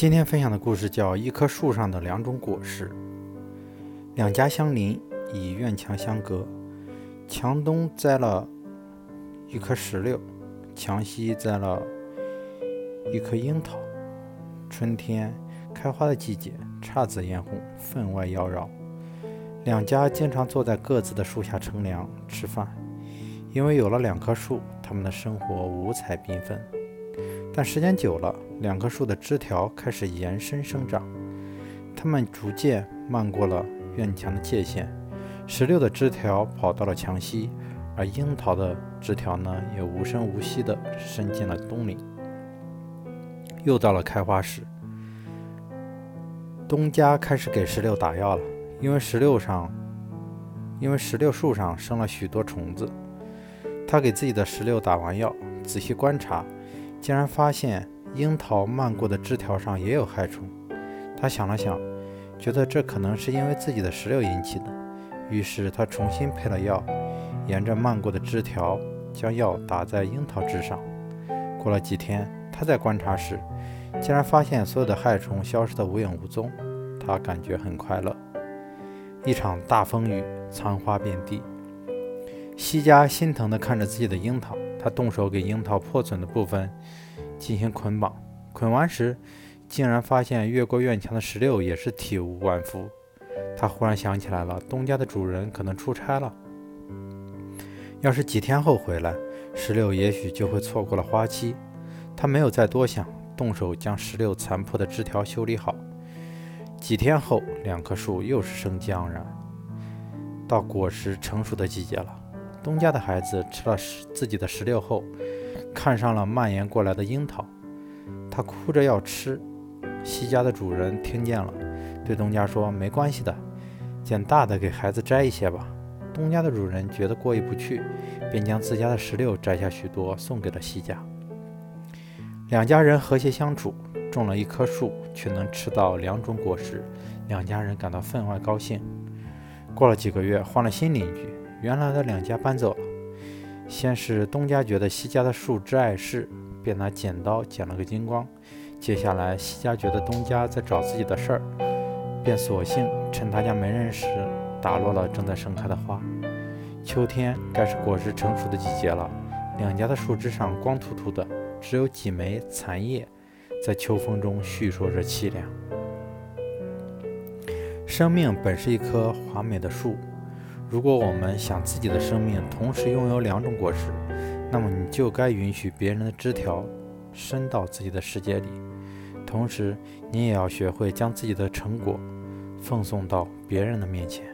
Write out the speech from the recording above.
今天分享的故事叫《一棵树上的两种果实》。两家相邻，以院墙相隔。墙东栽了一棵石榴，墙西栽了一棵樱桃。春天开花的季节，姹紫嫣红，分外妖娆。两家经常坐在各自的树下乘凉吃饭，因为有了两棵树，他们的生活五彩缤纷。但时间久了，两棵树的枝条开始延伸生长，它们逐渐漫过了院墙的界限。石榴的枝条跑到了墙西，而樱桃的枝条呢，也无声无息地伸进了冬里。又到了开花时，东家开始给石榴打药了，因为石榴上，因为石榴树上生了许多虫子。他给自己的石榴打完药，仔细观察，竟然发现樱桃漫过的枝条上也有害虫。他想了想，觉得这可能是因为自己的石榴引起的，于是他重新配了药，沿着漫过的枝条将药打在樱桃枝上。过了几天，他在观察时，竟然发现所有的害虫消失得无影无踪，他感觉很快乐。一场大风雨，残花遍地。西家心疼地看着自己的樱桃，他动手给樱桃破损的部分进行捆绑。捆完时，竟然发现越过院墙的石榴也是体无完肤。他忽然想起来了，东家的主人可能出差了。要是几天后回来，石榴也许就会错过了花期。他没有再多想，动手将石榴残破的枝条修理好。几天后，两棵树又是生机盎然，到果实成熟的季节了。东家的孩子吃了自己的石榴后，看上了蔓延过来的樱桃，他哭着要吃。西家的主人听见了，对东家说：“没关系的，捡大的给孩子摘一些吧。”东家的主人觉得过意不去，便将自家的石榴摘下许多送给了西家。两家人和谐相处，种了一棵树，却能吃到两种果实，两家人感到分外高兴。过了几个月，换了新邻居，原来的两家搬走了。先是东家觉得西家的树枝碍事，便拿剪刀剪了个精光。接下来西家觉得东家在找自己的事儿，便索性趁他家没人时，打落了正在盛开的花。秋天该是果实成熟的季节了，两家的树枝上光秃秃的。只有几枚残叶，在秋风中叙说着凄凉。生命本是一棵华美的树，如果我们想自己的生命同时拥有两种果实，那么你就该允许别人的枝条伸到自己的世界里，同时你也要学会将自己的成果奉送到别人的面前。